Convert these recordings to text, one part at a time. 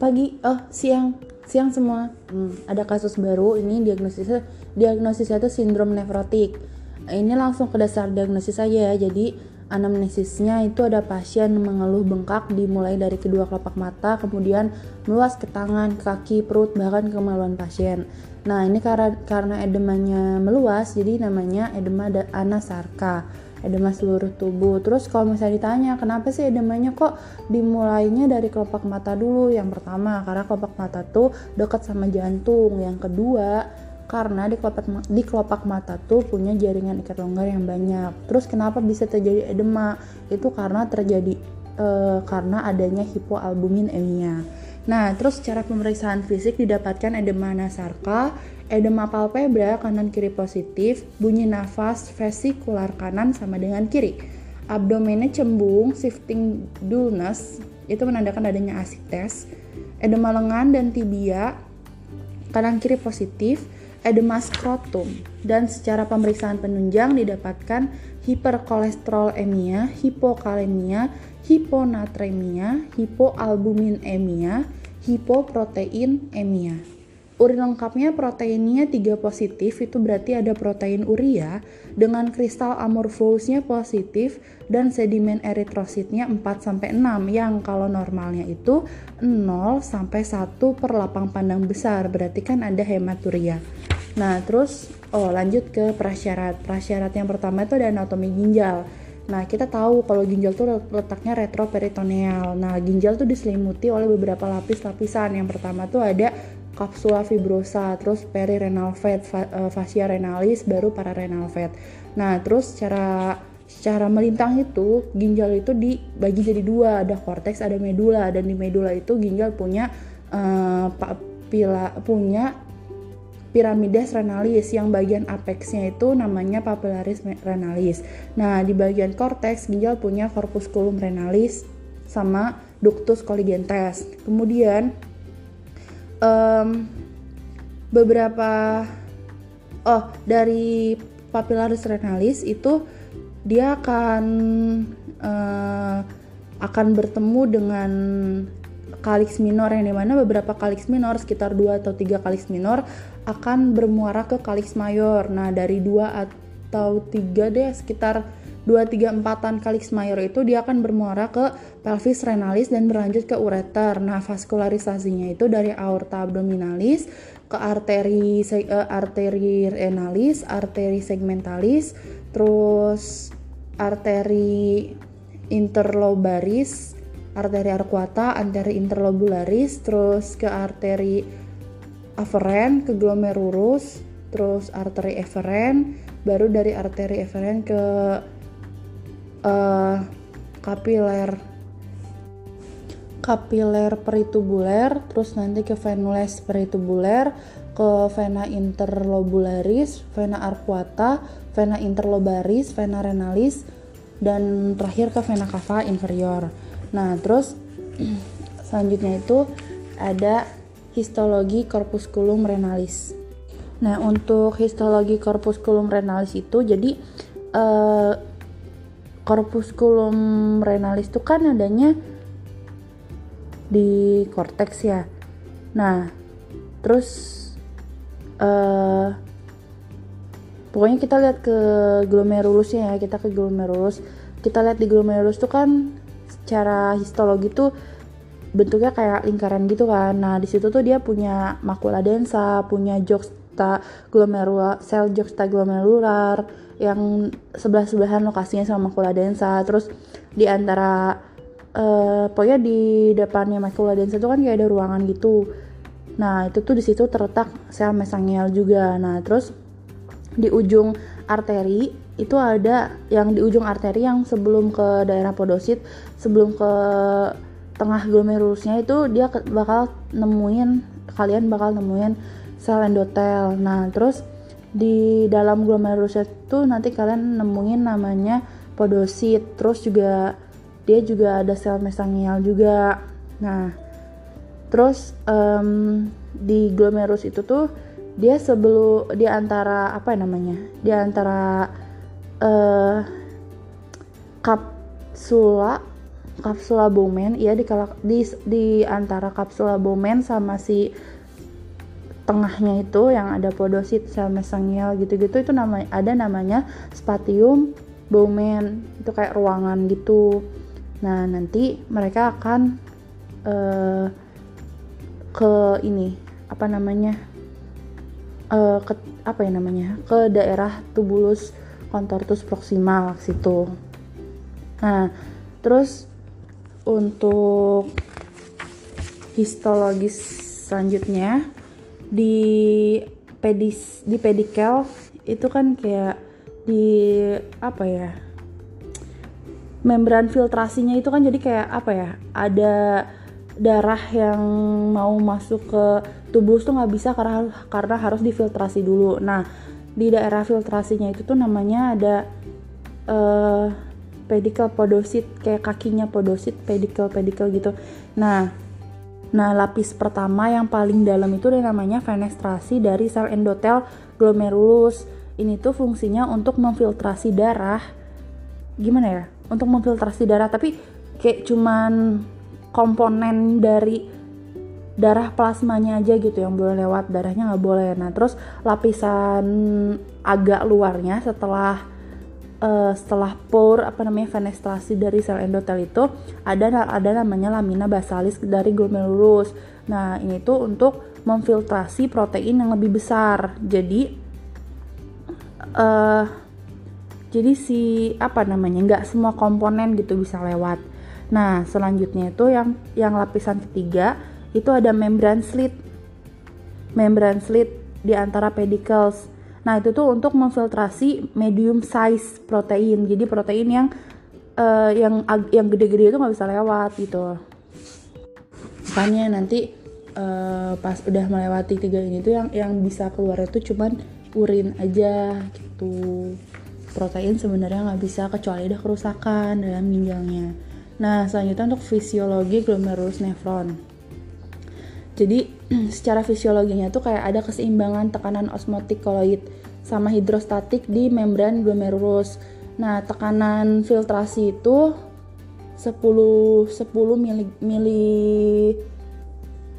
pagi oh siang siang semua. Hmm, ada kasus baru ini diagnosisnya diagnosisnya itu sindrom nefrotik ini langsung ke dasar diagnosis saja ya. Jadi anamnesisnya itu ada pasien mengeluh bengkak dimulai dari kedua kelopak mata kemudian meluas ke tangan kaki perut bahkan kemaluan pasien. Nah ini karena karena edemanya meluas jadi namanya edema anasarka edema seluruh tubuh. Terus kalau misalnya ditanya kenapa sih edemanya kok dimulainya dari kelopak mata dulu? Yang pertama karena kelopak mata tuh dekat sama jantung. Yang kedua karena di kelopak di kelopak mata tuh punya jaringan ikat longgar yang banyak. Terus kenapa bisa terjadi edema? Itu karena terjadi e, karena adanya hipoalbuminemia. Nah, terus cara pemeriksaan fisik didapatkan edema nasarka, edema palpebra kanan kiri positif, bunyi nafas vesikular kanan sama dengan kiri. Abdomennya cembung, shifting dullness, itu menandakan adanya asites. Edema lengan dan tibia kanan kiri positif, edema skrotum. Dan secara pemeriksaan penunjang didapatkan hiperkolesterolemia, hipokalemia, hiponatremia, hipoalbuminemia, hipoproteinemia. Urin lengkapnya proteinnya 3 positif, itu berarti ada protein urea dengan kristal amorphosnya positif dan sedimen eritrositnya 4 sampai 6 yang kalau normalnya itu 0 sampai 1 per lapang pandang besar, berarti kan ada hematuria. Nah, terus oh lanjut ke prasyarat. Prasyarat yang pertama itu ada anatomi ginjal. Nah, kita tahu kalau ginjal tuh letaknya retroperitoneal. Nah, ginjal tuh diselimuti oleh beberapa lapis-lapisan. Yang pertama tuh ada kapsula fibrosa, terus perirenal fat, eh, fascia renalis, baru pararenal fat. Nah, terus secara secara melintang itu ginjal itu dibagi jadi dua, ada korteks, ada medula, dan di medula itu ginjal punya uh, pila punya piramides renalis yang bagian apexnya itu namanya papillaris renalis. Nah, di bagian korteks ginjal punya corpusculum renalis sama ductus colligentes. Kemudian um, beberapa oh dari papillaris renalis itu dia akan uh, akan bertemu dengan kalix minor yang di mana beberapa kalix minor sekitar 2 atau 3 kalix minor akan bermuara ke kalix mayor. Nah dari 2 atau 3 deh sekitar 2, 3, 4 kalix mayor itu dia akan bermuara ke pelvis renalis dan berlanjut ke ureter. Nah, vaskularisasinya itu dari aorta abdominalis ke arteri uh, arteri renalis, arteri segmentalis, terus arteri interlobaris, arteri arcuata, arteri interlobularis, terus ke arteri aferen, ke glomerulus, terus arteri eferen, baru dari arteri eferen ke uh, kapiler. Kapiler peritubuler terus nanti ke venules peritubuler ke vena interlobularis vena arcuata vena interlobaris vena renalis dan terakhir ke vena cava inferior. Nah terus selanjutnya itu ada histologi corpusculum renalis. Nah untuk histologi corpusculum renalis itu jadi uh, corpusculum renalis itu kan adanya di korteks ya. Nah, terus uh, pokoknya kita lihat ke glomerulusnya ya, kita ke glomerulus. Kita lihat di glomerulus itu kan secara histologi tuh bentuknya kayak lingkaran gitu kan. Nah, di situ tuh dia punya makula densa, punya juxta glomerular, sel juxta glomerular, yang sebelah-sebelahan lokasinya sama makula densa. Terus di antara uh, pokoknya di depannya makula densa itu kan kayak ada ruangan gitu. Nah itu tuh di situ terletak sel mesangial juga. Nah terus di ujung arteri itu ada yang di ujung arteri yang sebelum ke daerah podosit sebelum ke tengah glomerulusnya itu dia bakal nemuin kalian bakal nemuin sel endotel. Nah terus di dalam glomerulus itu nanti kalian nemuin namanya podosit. Terus juga dia juga ada sel mesangial juga. Nah terus um, di glomerulus itu tuh dia sebelum di antara apa namanya di antara uh, kapsula kapsula Bowman ya di, di di antara kapsula Bowman sama si tengahnya itu yang ada podosit sel mesangial gitu-gitu itu nama ada namanya spatium Bowman itu kayak ruangan gitu. Nah nanti mereka akan uh, ke ini apa namanya uh, ke apa ya namanya ke daerah tubulus contortus proximal situ. Nah terus untuk histologis selanjutnya di pedis di pedikel itu kan kayak di apa ya membran filtrasinya itu kan jadi kayak apa ya ada darah yang mau masuk ke tubuh tuh nggak bisa karena karena harus difiltrasi dulu. Nah di daerah filtrasinya itu tuh namanya ada uh, pedicle podosit kayak kakinya podosit pedicle pedicle gitu. Nah nah lapis pertama yang paling dalam itu namanya fenestrasi dari sel endotel glomerulus. Ini tuh fungsinya untuk memfiltrasi darah. Gimana ya? Untuk memfiltrasi darah tapi kayak cuman komponen dari darah plasmanya aja gitu yang boleh lewat darahnya nggak boleh. Nah terus lapisan agak luarnya setelah uh, setelah pore apa namanya fenestrasi dari sel endotel itu ada ada namanya lamina basalis dari glomerulus. Nah, ini tuh untuk memfiltrasi protein yang lebih besar. Jadi uh, jadi si apa namanya nggak semua komponen gitu bisa lewat. Nah, selanjutnya itu yang yang lapisan ketiga itu ada membran slit. Membran slit di antara pedicles Nah, itu tuh untuk memfiltrasi medium size protein. Jadi protein yang uh, yang yang gede-gede itu nggak bisa lewat gitu. Makanya nanti uh, pas udah melewati tiga ini tuh yang yang bisa keluar itu cuman urin aja gitu. Protein sebenarnya nggak bisa kecuali ada kerusakan dalam ginjalnya. Nah, selanjutnya untuk fisiologi glomerulus nephron. Jadi secara fisiologinya tuh kayak ada keseimbangan tekanan osmotik koloid sama hidrostatik di membran glomerulus. Nah, tekanan filtrasi itu 10 10 mili, mili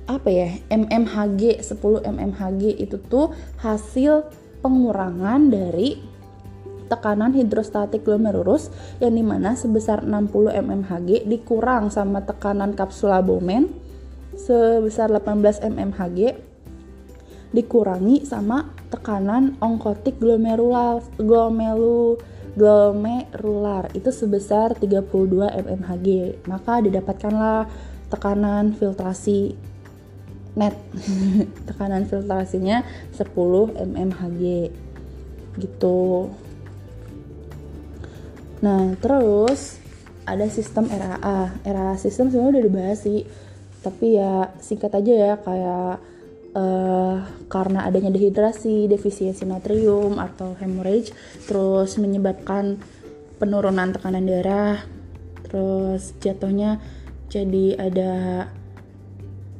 apa ya? mmHg, 10 mmHg itu tuh hasil pengurangan dari tekanan hidrostatik glomerulus yang di mana sebesar 60 mmHg dikurang sama tekanan kapsula Bowman sebesar 18 mmHg dikurangi sama tekanan onkotik glomerular glomelu glomerular. Itu sebesar 32 mmHg maka didapatkanlah tekanan filtrasi net. Tekanan filtrasinya 10 mmHg gitu. Nah terus ada sistem RAA RAA sistem sebenarnya udah dibahas sih tapi ya singkat aja ya kayak uh, karena adanya dehidrasi, defisiensi natrium atau hemorrhage terus menyebabkan penurunan tekanan darah terus jatuhnya jadi ada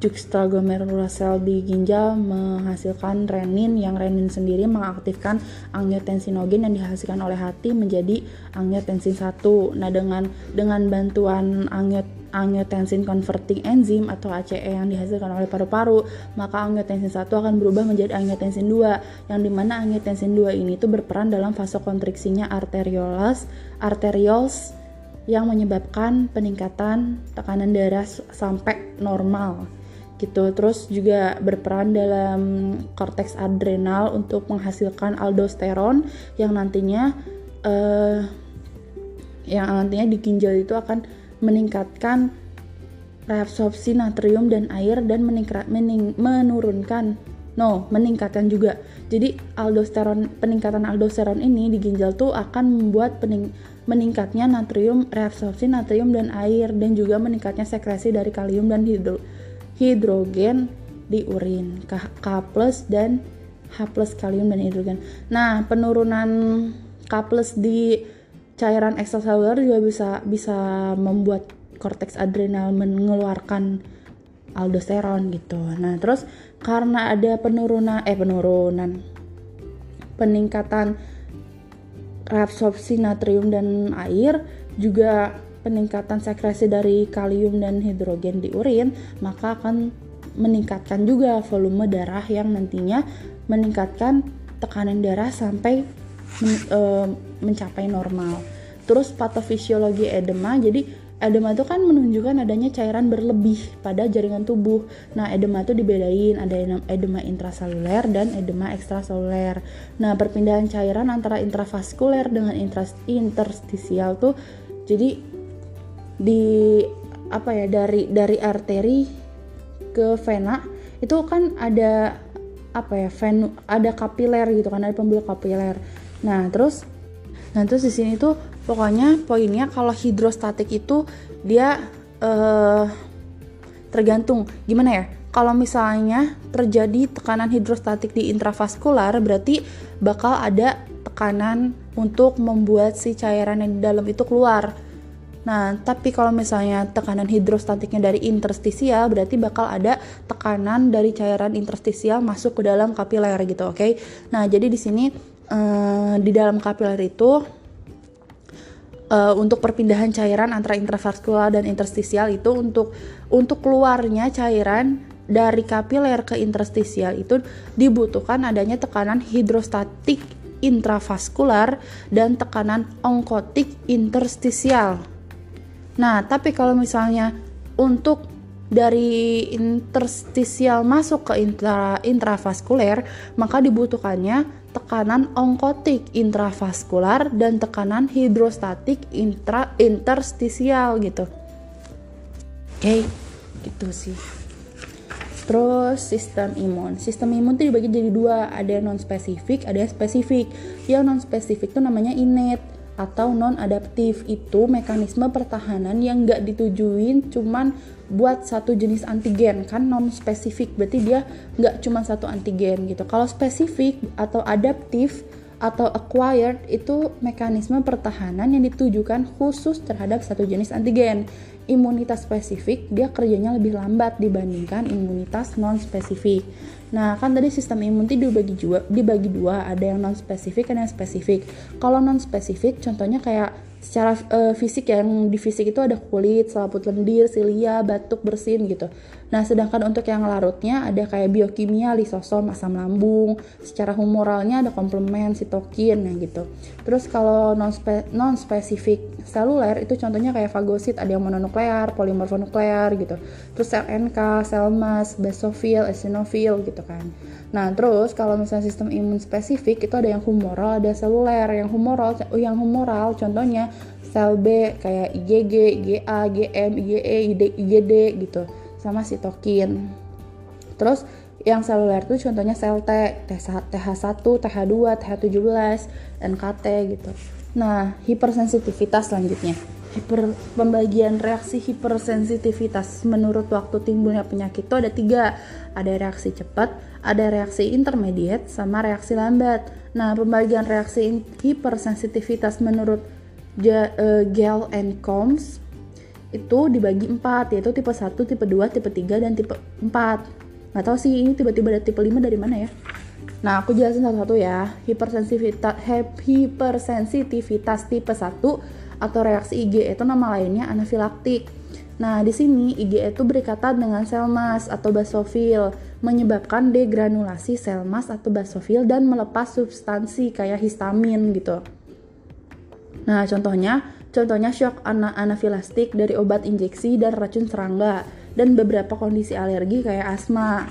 juxtaglomerular cell di ginjal menghasilkan renin yang renin sendiri mengaktifkan angiotensinogen yang dihasilkan oleh hati menjadi angiotensin 1. Nah, dengan dengan bantuan angiot angiotensin converting enzyme atau ACE yang dihasilkan oleh paru-paru, maka angiotensin 1 akan berubah menjadi angiotensin 2 yang di mana angiotensin 2 ini itu berperan dalam vasokonstriksinya arterioles, arterioles yang menyebabkan peningkatan tekanan darah sampai normal gitu. Terus juga berperan dalam korteks adrenal untuk menghasilkan aldosteron yang nantinya uh, yang nantinya di ginjal itu akan meningkatkan reabsorpsi natrium dan air dan meningkat, mening, menurunkan no meningkatkan juga jadi aldosteron peningkatan aldosteron ini di ginjal tuh akan membuat pening, meningkatnya natrium reabsorpsi natrium dan air dan juga meningkatnya sekresi dari kalium dan hidro, hidrogen di urin K, plus dan H plus kalium dan hidrogen nah penurunan K plus di cairan ekstraseluler juga bisa bisa membuat korteks adrenal mengeluarkan aldosteron gitu. Nah, terus karena ada penurunan eh penurunan peningkatan reabsorpsi natrium dan air juga peningkatan sekresi dari kalium dan hidrogen di urin, maka akan meningkatkan juga volume darah yang nantinya meningkatkan tekanan darah sampai men, e, mencapai normal. Terus patofisiologi edema, jadi edema itu kan menunjukkan adanya cairan berlebih pada jaringan tubuh. Nah, edema itu dibedain ada edema intraseluler dan edema ekstraseluler. Nah, perpindahan cairan antara intravaskuler dengan interstisial tuh jadi di apa ya dari dari arteri ke vena itu kan ada apa ya ven ada kapiler gitu kan ada pembuluh kapiler. Nah, terus nah terus di sini tuh pokoknya poinnya kalau hidrostatik itu dia uh, tergantung gimana ya kalau misalnya terjadi tekanan hidrostatik di intravaskular berarti bakal ada tekanan untuk membuat si cairan yang di dalam itu keluar. Nah, tapi kalau misalnya tekanan hidrostatiknya dari interstisial berarti bakal ada tekanan dari cairan interstisial masuk ke dalam kapiler gitu, oke? Okay? Nah, jadi di sini uh, di dalam kapiler itu uh, untuk perpindahan cairan antara intravaskular dan interstisial itu untuk untuk keluarnya cairan dari kapiler ke interstisial itu dibutuhkan adanya tekanan hidrostatik intravaskular dan tekanan onkotik interstisial. Nah, tapi kalau misalnya untuk dari interstisial masuk ke intra, intravaskuler, maka dibutuhkannya tekanan onkotik intravaskular dan tekanan hidrostatik intra interstisial gitu. Oke, okay, gitu sih. Terus sistem imun. Sistem imun itu dibagi jadi dua, ada yang non spesifik, ada yang spesifik. Yang non spesifik itu namanya innate atau non adaptif itu mekanisme pertahanan yang nggak ditujuin cuman buat satu jenis antigen. Kan non spesifik berarti dia nggak cuma satu antigen gitu. Kalau spesifik atau adaptif atau acquired itu mekanisme pertahanan yang ditujukan khusus terhadap satu jenis antigen imunitas spesifik dia kerjanya lebih lambat dibandingkan imunitas non spesifik Nah, kan tadi sistem imun itu dibagi dua, dibagi dua, ada yang non spesifik, ada yang spesifik. Kalau non spesifik, contohnya kayak secara uh, fisik ya, yang di fisik itu ada kulit, selaput lendir, silia, batuk, bersin gitu. Nah, sedangkan untuk yang larutnya ada kayak biokimia, lisosom, asam lambung. Secara humoralnya ada komplement, sitokin ya gitu. Terus kalau non spesifik seluler itu contohnya kayak fagosit, ada yang mononuklear, polimorfonuklear gitu. Terus sel NK, sel mas, basofil, eosinofil gitu kan. Nah, terus kalau misalnya sistem imun spesifik itu ada yang humoral, ada seluler. Yang humoral yang humoral contohnya sel B kayak IgG, IgA, IgM, IgE, IgD gitu sama sitokin. Terus yang seluler itu contohnya sel T, TH1, TH2, TH17, NKT gitu. Nah, hipersensitivitas selanjutnya. Hiper, pembagian reaksi hipersensitivitas menurut waktu timbulnya penyakit itu ada tiga. Ada reaksi cepat, ada reaksi intermediate, sama reaksi lambat. Nah, pembagian reaksi hipersensitivitas menurut uh, Gale and Combs itu dibagi empat, yaitu tipe 1, tipe 2, tipe 3, dan tipe 4. Nggak tahu sih ini tiba-tiba ada tipe 5 dari mana ya. Nah, aku jelasin satu-satu ya. Hipersensitivitas, hipersensitivitas tipe 1 atau reaksi IgE itu nama lainnya anafilaktik. Nah, di sini IgE itu berikatan dengan sel mas atau basofil, menyebabkan degranulasi sel mas atau basofil dan melepas substansi kayak histamin gitu. Nah, contohnya, contohnya shock anafilastik dari obat injeksi dan racun serangga dan beberapa kondisi alergi kayak asma.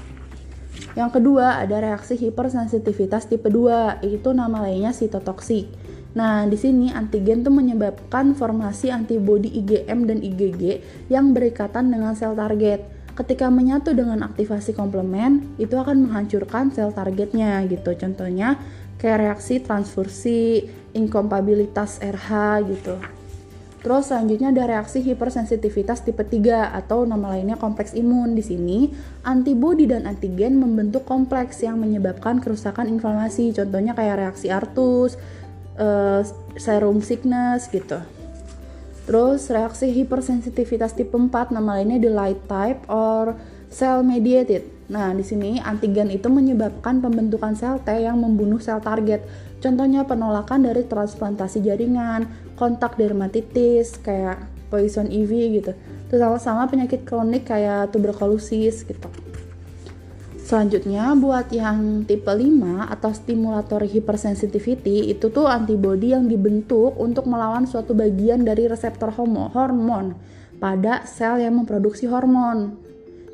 Yang kedua, ada reaksi hipersensitivitas tipe 2, itu nama lainnya sitotoksik. Nah, di sini antigen itu menyebabkan formasi antibodi IgM dan IgG yang berikatan dengan sel target. Ketika menyatu dengan aktivasi komplement, itu akan menghancurkan sel targetnya gitu. Contohnya kayak reaksi transfusi, inkompatibilitas RH gitu. Terus selanjutnya ada reaksi hipersensitivitas tipe 3 atau nama lainnya kompleks imun. Di sini, antibodi dan antigen membentuk kompleks yang menyebabkan kerusakan inflamasi. Contohnya kayak reaksi artus, uh, serum sickness gitu. Terus reaksi hipersensitivitas tipe 4 nama lainnya the light type or cell mediated. Nah, di sini antigen itu menyebabkan pembentukan sel T yang membunuh sel target. Contohnya penolakan dari transplantasi jaringan, kontak dermatitis, kayak poison ivy gitu terus sama-sama penyakit kronik kayak tuberkulosis gitu Selanjutnya buat yang tipe 5 atau stimulatory hypersensitivity itu tuh antibodi yang dibentuk untuk melawan suatu bagian dari reseptor hormon pada sel yang memproduksi hormon.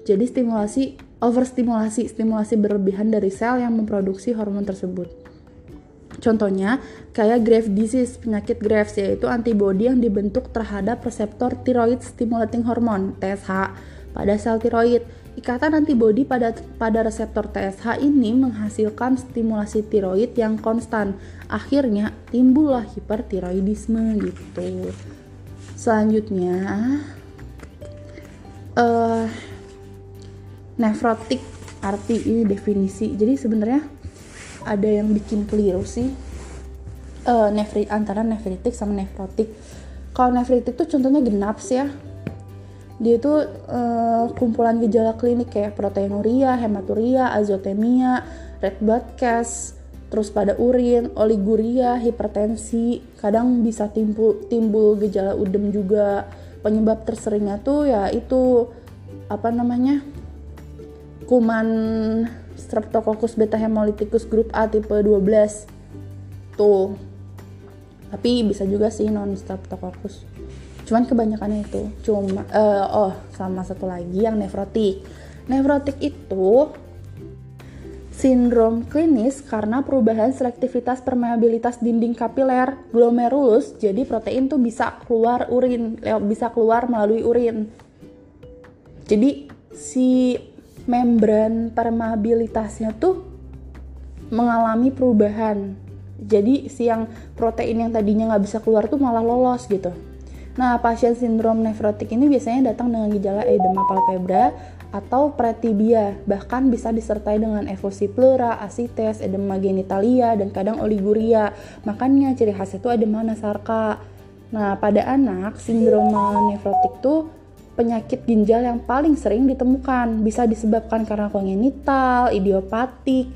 Jadi stimulasi overstimulasi, stimulasi berlebihan dari sel yang memproduksi hormon tersebut. Contohnya kayak Graves disease, penyakit Graves yaitu antibodi yang dibentuk terhadap reseptor thyroid stimulating hormone TSH pada sel tiroid Ikatan antibodi pada pada reseptor TSH ini menghasilkan stimulasi tiroid yang konstan. Akhirnya timbullah hipertiroidisme gitu. Selanjutnya uh, nefrotik arti ini definisi. Jadi sebenarnya ada yang bikin keliru sih uh, nefri antara nefritik sama nefrotik. Kalau nefritik tuh contohnya genap sih ya dia itu uh, kumpulan gejala klinik kayak proteinuria, hematuria, azotemia, red blood cast, terus pada urin, oliguria, hipertensi, kadang bisa timbul timbul gejala udem juga. Penyebab terseringnya tuh ya itu apa namanya? kuman Streptococcus beta hemolyticus grup A tipe 12. Tuh. Tapi bisa juga sih non Streptococcus cuman kebanyakannya itu cuma uh, oh sama satu lagi yang nefrotik nefrotik itu sindrom klinis karena perubahan selektivitas permeabilitas dinding kapiler glomerulus jadi protein tuh bisa keluar urin bisa keluar melalui urin jadi si membran permeabilitasnya tuh mengalami perubahan jadi si yang protein yang tadinya nggak bisa keluar tuh malah lolos gitu Nah, pasien sindrom nefrotik ini biasanya datang dengan gejala edema palpebra atau pretibia, bahkan bisa disertai dengan evosi pleura, asites, edema genitalia, dan kadang oliguria. Makanya ciri khas itu edema nasarka. Nah, pada anak, sindrom nefrotik itu penyakit ginjal yang paling sering ditemukan. Bisa disebabkan karena kongenital, idiopatik,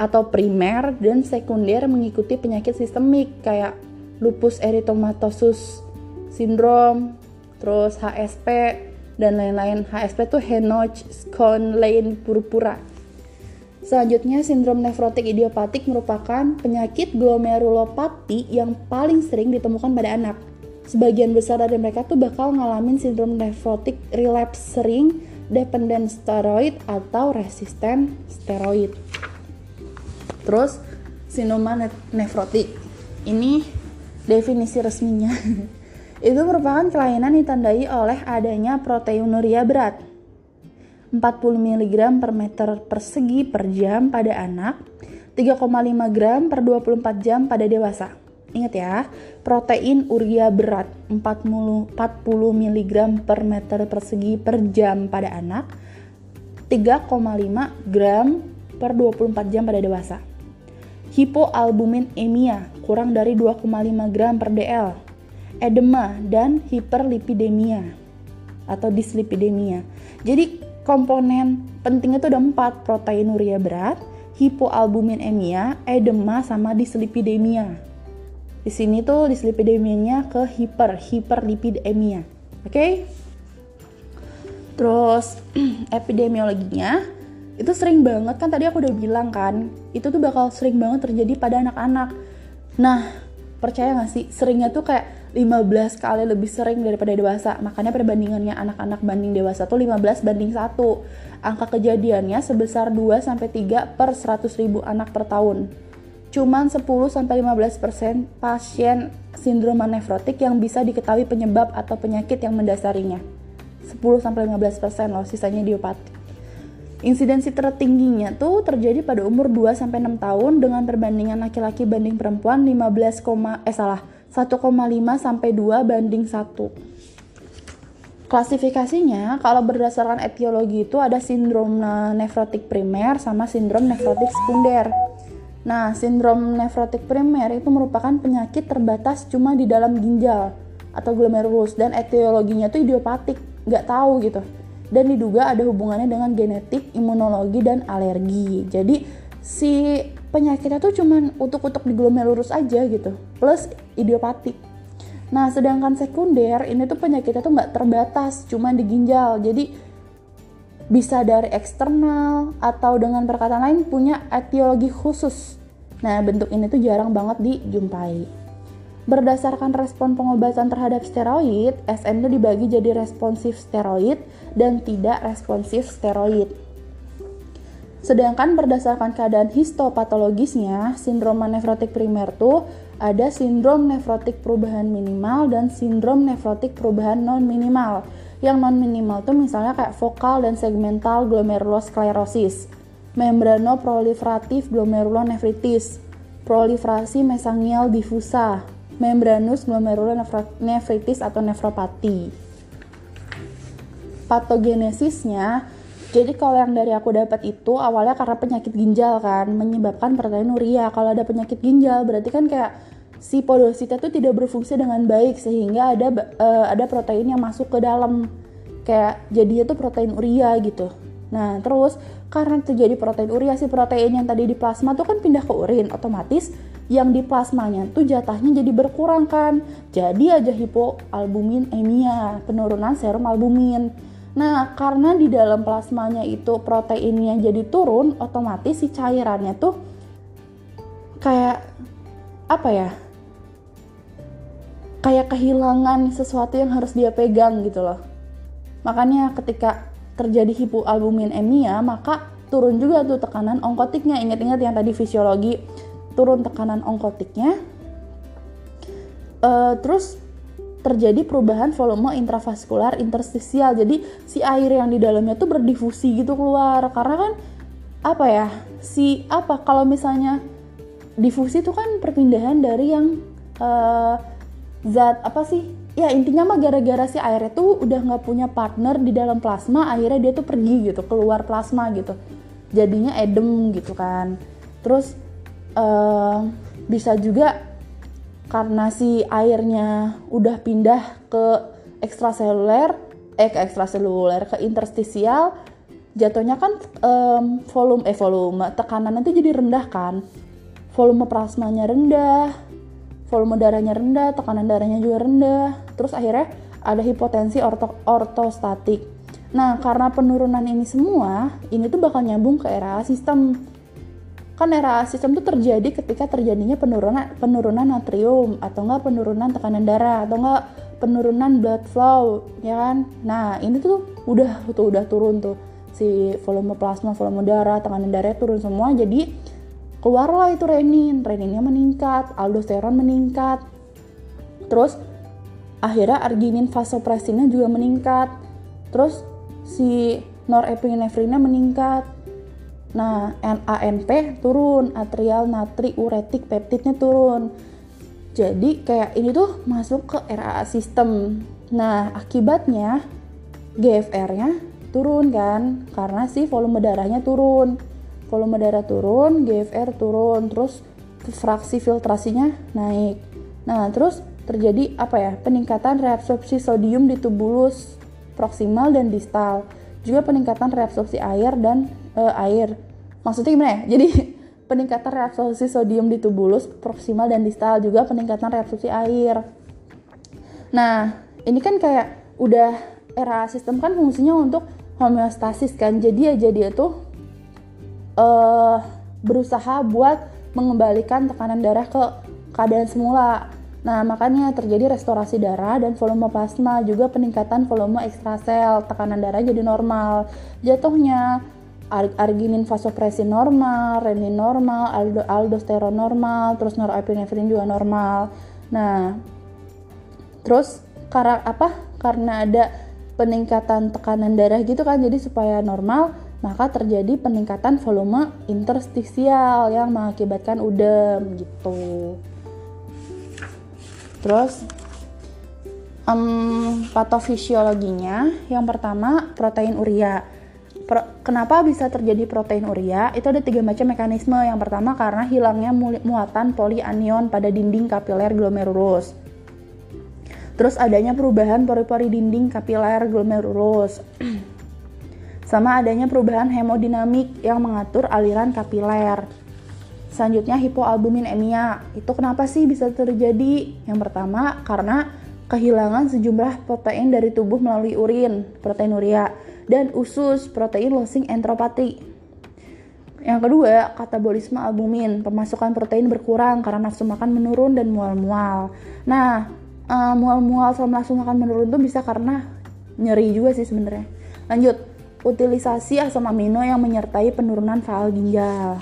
atau primer dan sekunder mengikuti penyakit sistemik kayak lupus eritomatosus sindrom, terus HSP dan lain-lain. HSP tuh Henoch-Schönlein purpura. Selanjutnya, sindrom nefrotik idiopatik merupakan penyakit glomerulopati yang paling sering ditemukan pada anak. Sebagian besar dari mereka tuh bakal ngalamin sindrom nefrotik relapse sering, dependent steroid atau resisten steroid. Terus, sindroma nefrotik. Ini definisi resminya. itu merupakan kelainan ditandai oleh adanya proteinuria berat 40 mg per meter persegi per jam pada anak, 3,5 gram per 24 jam pada dewasa. Ingat ya, protein uria berat 40, 40 mg per meter persegi per jam pada anak, 3,5 gram per 24 jam pada dewasa. Hipoalbuminemia kurang dari 2,5 gram per dl edema, dan hiperlipidemia atau dislipidemia. Jadi komponen pentingnya itu ada empat, proteinuria berat, hipoalbuminemia, edema, sama dislipidemia. Di sini tuh dislipidemianya ke hiper, hiperlipidemia. Oke? Okay? Terus epidemiologinya itu sering banget kan tadi aku udah bilang kan, itu tuh bakal sering banget terjadi pada anak-anak. Nah, percaya gak sih? Seringnya tuh kayak 15 kali lebih sering daripada dewasa. Makanya perbandingannya anak-anak banding dewasa tuh 15 banding 1. Angka kejadiannya sebesar 2 sampai 3 per 100 ribu anak per tahun. Cuman 10 sampai 15% pasien sindrom nefrotik yang bisa diketahui penyebab atau penyakit yang mendasarinya. 10 sampai 15% loh, sisanya idiopatik. Insidensi tertingginya tuh terjadi pada umur 2 sampai 6 tahun dengan perbandingan laki-laki banding perempuan 15, eh salah 1,5 sampai 2 banding 1. Klasifikasinya kalau berdasarkan etiologi itu ada sindrom nefrotik primer sama sindrom nefrotik sekunder. Nah, sindrom nefrotik primer itu merupakan penyakit terbatas cuma di dalam ginjal atau glomerulus dan etiologinya itu idiopatik, nggak tahu gitu. Dan diduga ada hubungannya dengan genetik, imunologi, dan alergi. Jadi si penyakitnya tuh cuman utuk-utuk di glomerulus aja gitu plus idiopatik Nah, sedangkan sekunder ini tuh penyakitnya tuh nggak terbatas, cuma di ginjal. Jadi bisa dari eksternal atau dengan perkataan lain punya etiologi khusus. Nah, bentuk ini tuh jarang banget dijumpai. Berdasarkan respon pengobatan terhadap steroid, SM itu dibagi jadi responsif steroid dan tidak responsif steroid. Sedangkan berdasarkan keadaan histopatologisnya, sindrom nefrotik primer tuh ada sindrom nefrotik perubahan minimal dan sindrom nefrotik perubahan non minimal yang non minimal tuh misalnya kayak vokal dan segmental glomerulosclerosis, membranoproliferatif glomerulonefritis, proliferasi mesangial difusa, membranus glomerulonefritis atau nefropati. Patogenesisnya, jadi kalau yang dari aku dapat itu awalnya karena penyakit ginjal kan, menyebabkan proteinuria. Kalau ada penyakit ginjal berarti kan kayak si podosita itu tidak berfungsi dengan baik sehingga ada uh, ada protein yang masuk ke dalam kayak jadinya tuh protein urea gitu. Nah, terus karena terjadi protein urea si protein yang tadi di plasma tuh kan pindah ke urin, otomatis yang di plasmanya tuh jatahnya jadi berkurang kan. Jadi aja hipoalbumin emia, penurunan serum albumin. Nah, karena di dalam plasmanya itu proteinnya jadi turun, otomatis si cairannya tuh kayak apa ya? Kayak kehilangan sesuatu yang harus dia pegang gitu loh. Makanya ketika terjadi hipoalbuminemia, maka turun juga tuh tekanan onkotiknya. Ingat-ingat yang tadi fisiologi turun tekanan onkotiknya. Uh, terus terjadi perubahan volume intravaskular interstisial. Jadi si air yang di dalamnya tuh berdifusi gitu keluar. Karena kan apa ya? Si apa kalau misalnya difusi itu kan perpindahan dari yang uh, zat apa sih? Ya intinya mah gara-gara si airnya tuh udah nggak punya partner di dalam plasma akhirnya dia tuh pergi gitu keluar plasma gitu. Jadinya edem gitu kan. Terus uh, bisa juga karena si airnya udah pindah ke ekstraseluler eh ke ekstraseluler ke interstisial jatuhnya kan um, volume eh volume tekanan itu jadi rendah kan. Volume plasmanya rendah volume darahnya rendah, tekanan darahnya juga rendah, terus akhirnya ada hipotensi orto ortostatik. Nah, karena penurunan ini semua, ini tuh bakal nyambung ke RA sistem. Kan RA sistem tuh terjadi ketika terjadinya penurunan penurunan natrium atau enggak penurunan tekanan darah atau enggak penurunan blood flow, ya kan? Nah, ini tuh udah tuh udah turun tuh si volume plasma, volume darah, tekanan darah turun semua. Jadi keluarlah itu renin reninnya meningkat aldosteron meningkat. Terus akhirnya arginin vasopressinnya juga meningkat. Terus si norepinefrinnya meningkat. Nah NANP turun atrial natri uretik peptidnya turun. Jadi kayak ini tuh masuk ke RAA sistem nah akibatnya GFR-nya turun kan karena si volume darahnya turun volume darah turun, GFR turun, terus fraksi filtrasinya naik. Nah, terus terjadi apa ya? Peningkatan reabsorpsi sodium di tubulus proksimal dan distal. Juga peningkatan reabsorpsi air dan e, air. Maksudnya gimana ya? Jadi peningkatan reabsorpsi sodium di tubulus proksimal dan distal juga peningkatan reabsorpsi air. Nah, ini kan kayak udah era sistem kan fungsinya untuk homeostasis kan. Jadi ya jadi tuh uh, berusaha buat mengembalikan tekanan darah ke keadaan semula. Nah, makanya terjadi restorasi darah dan volume plasma, juga peningkatan volume ekstrasel, tekanan darah jadi normal. Jatuhnya arginin vasopressin normal, renin normal, aldo aldosteron normal, terus norepinefrin juga normal. Nah, terus karena apa? Karena ada peningkatan tekanan darah gitu kan, jadi supaya normal, maka terjadi peningkatan volume interstisial yang mengakibatkan udem gitu. Terus um, patofisiologinya yang pertama protein urea. Pro, kenapa bisa terjadi protein urea? Itu ada tiga macam mekanisme. Yang pertama karena hilangnya muatan polianion pada dinding kapiler glomerulus. Terus adanya perubahan pori-pori dinding kapiler glomerulus. sama adanya perubahan hemodinamik yang mengatur aliran kapiler. Selanjutnya hipoalbuminemia. Itu kenapa sih bisa terjadi? Yang pertama karena kehilangan sejumlah protein dari tubuh melalui urin, protein urea, dan usus, protein losing entropati. Yang kedua, katabolisme albumin, pemasukan protein berkurang karena nafsu makan menurun dan mual-mual. Nah, uh, mual-mual sama nafsu makan menurun itu bisa karena nyeri juga sih sebenarnya. Lanjut, utilisasi asam amino yang menyertai penurunan faal ginjal.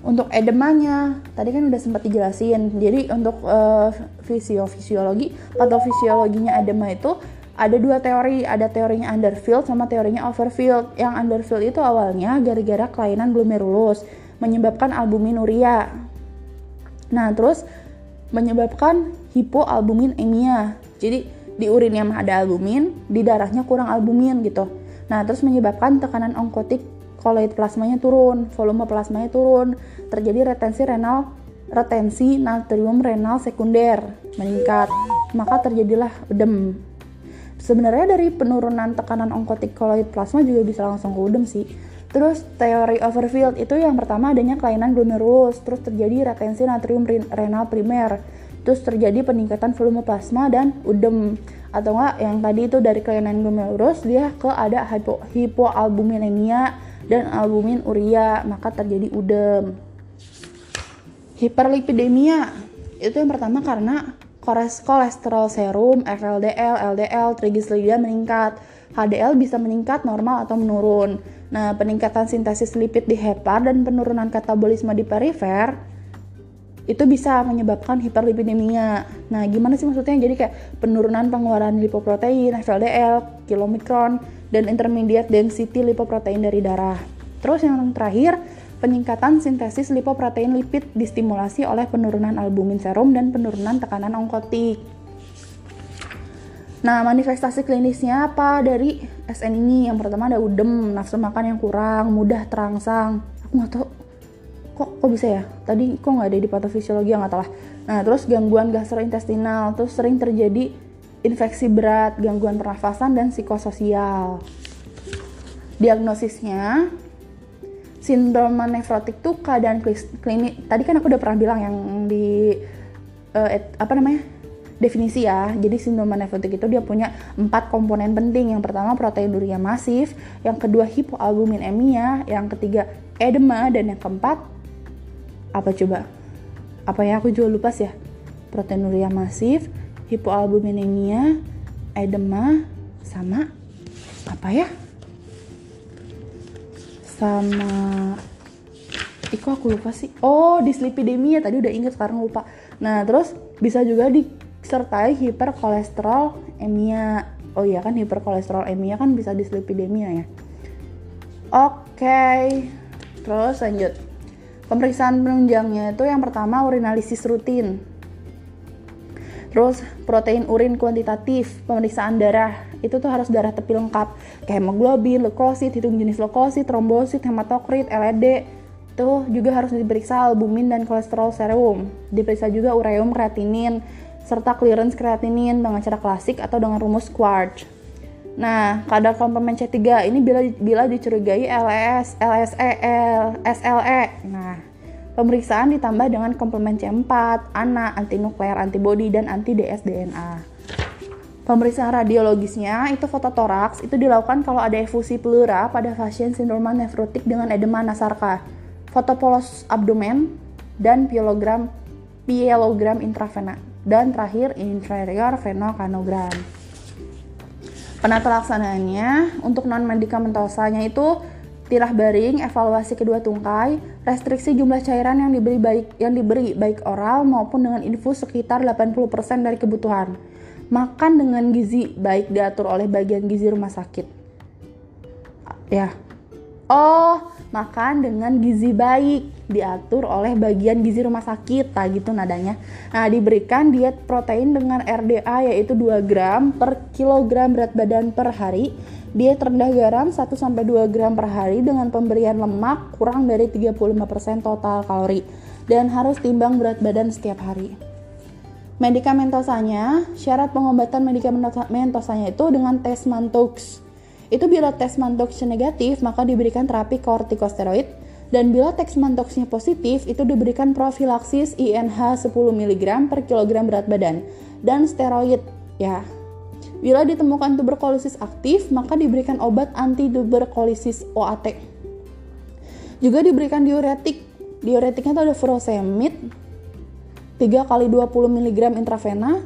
Untuk edemanya, tadi kan udah sempat dijelasin. Jadi untuk uh, fisiologi, patofisiologinya edema itu ada dua teori, ada teorinya underfield sama teorinya overfield. Yang underfield itu awalnya gara-gara kelainan glomerulus menyebabkan albuminuria. Nah, terus menyebabkan hipoalbuminemia. Jadi di urinnya mah ada albumin, di darahnya kurang albumin gitu. Nah, terus menyebabkan tekanan onkotik koloid plasmanya turun, volume plasmanya turun, terjadi retensi renal retensi natrium renal sekunder meningkat, maka terjadilah edem. Sebenarnya dari penurunan tekanan onkotik koloid plasma juga bisa langsung ke udem sih. Terus teori overfield itu yang pertama adanya kelainan glomerulus, terus terjadi retensi natrium renal primer terus terjadi peningkatan volume plasma dan udem atau enggak yang tadi itu dari kelainan glomerulus dia ke ada hypo, hipoalbuminemia dan albumin urea maka terjadi udem hiperlipidemia itu yang pertama karena kolesterol serum, FLDL, LDL, trigliserida meningkat. HDL bisa meningkat normal atau menurun. Nah, peningkatan sintesis lipid di hepar dan penurunan katabolisme di perifer itu bisa menyebabkan hiperlipidemia. Nah, gimana sih maksudnya? Jadi kayak penurunan pengeluaran lipoprotein, FLDL, kilomikron, dan intermediate density lipoprotein dari darah. Terus yang terakhir, peningkatan sintesis lipoprotein lipid distimulasi oleh penurunan albumin serum dan penurunan tekanan onkotik. Nah, manifestasi klinisnya apa dari SN ini? Yang pertama ada udem, nafsu makan yang kurang, mudah terangsang. Aku nggak tahu kok kok bisa ya? Tadi kok nggak ada di patofisiologi? Nggak tahu lah. Nah terus gangguan gastrointestinal terus sering terjadi infeksi berat gangguan pernafasan dan psikososial. Diagnosisnya sindrom nefrotik tuh keadaan klinik tadi kan aku udah pernah bilang yang di uh, et, apa namanya? Definisi ya. Jadi sindrom nefrotik itu dia punya empat komponen penting. Yang pertama proteinuria masif, yang kedua hipoalbuminemia, yang ketiga edema. Dan yang keempat apa coba? Apa ya? Aku juga lupa sih ya. Proteinuria masif hipoalbuminemia edema sama apa ya? Sama Iko aku lupa sih. Oh dislipidemia. Tadi udah inget sekarang lupa. Nah terus bisa juga disertai hiperkolesterol emia. Oh iya kan hiperkolesterol emia kan bisa dislipidemia ya. Oke okay. terus lanjut Pemeriksaan penunjangnya itu yang pertama urinalisis rutin. Terus protein urin kuantitatif, pemeriksaan darah. Itu tuh harus darah tepi lengkap. Kayak hemoglobin, leukosit, hitung jenis leukosit, trombosit, hematokrit, LED. Itu juga harus diperiksa albumin dan kolesterol serum. Diperiksa juga ureum, kreatinin, serta clearance kreatinin dengan cara klasik atau dengan rumus Quartz. Nah, kadar komplement C3 ini bila bila dicurigai LS, LSE, SLE. Nah, pemeriksaan ditambah dengan komplement C4, ANA, antinuklear antibody dan anti dsDNA. Pemeriksaan radiologisnya itu fototoraks itu dilakukan kalau ada efusi pleura pada pasien sindroma nefrotik dengan edema nasarka, fotopolos abdomen dan pielogram pielogram intravena dan terakhir inferior venokanogram. Penata laksanaannya untuk non medikamentosanya itu tirah baring, evaluasi kedua tungkai, restriksi jumlah cairan yang diberi baik yang diberi baik oral maupun dengan infus sekitar 80% dari kebutuhan. Makan dengan gizi baik diatur oleh bagian gizi rumah sakit. Ya. Oh, makan dengan gizi baik diatur oleh bagian gizi rumah sakit, tak gitu nadanya. Nah, diberikan diet protein dengan RDA yaitu 2 gram per kilogram berat badan per hari. Diet rendah garam 1 sampai 2 gram per hari dengan pemberian lemak kurang dari 35% total kalori dan harus timbang berat badan setiap hari. Medikamentosanya, syarat pengobatan medikamentosanya itu dengan tes Mantoux itu bila tes mantox negatif, maka diberikan terapi kortikosteroid Dan bila Texmantoxnya positif, itu diberikan profilaksis INH 10 mg per kilogram berat badan dan steroid ya. Bila ditemukan tuberkulosis aktif, maka diberikan obat anti tuberkulosis OAT. Juga diberikan diuretik. Diuretiknya itu ada furosemid 3 kali 20 mg intravena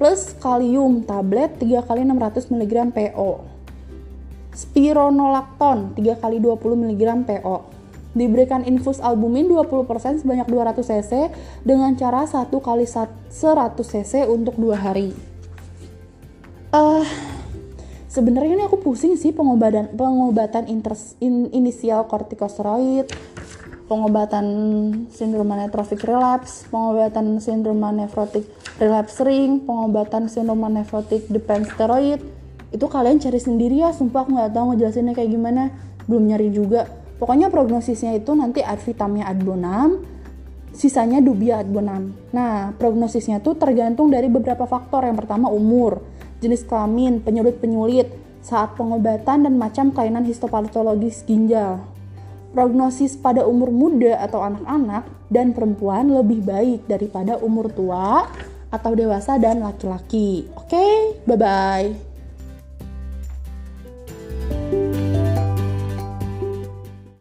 plus kalium tablet 3 kali 600 mg PO. Spironolacton 3 kali 20 mg PO. Diberikan infus albumin 20% sebanyak 200 cc dengan cara 1 kali 100 cc untuk 2 hari. Uh, sebenarnya ini aku pusing sih pengobatan pengobatan inters, in, inisial kortikosteroid, pengobatan sindrom nefrotic relapse, pengobatan sindrom nefrotic relapse ring, pengobatan sindrom nefrotic dependent steroid. Itu kalian cari sendiri ya, sumpah aku nggak tahu ngejelasinnya kayak gimana, belum nyari juga. Pokoknya prognosisnya itu nanti advitamnya adbonam, sisanya dubia adbonam. Nah, prognosisnya tuh tergantung dari beberapa faktor. Yang pertama umur, jenis kelamin, penyulit-penyulit, saat pengobatan dan macam kelainan histopatologis ginjal. Prognosis pada umur muda atau anak-anak dan perempuan lebih baik daripada umur tua atau dewasa dan laki-laki. Oke, okay? bye-bye.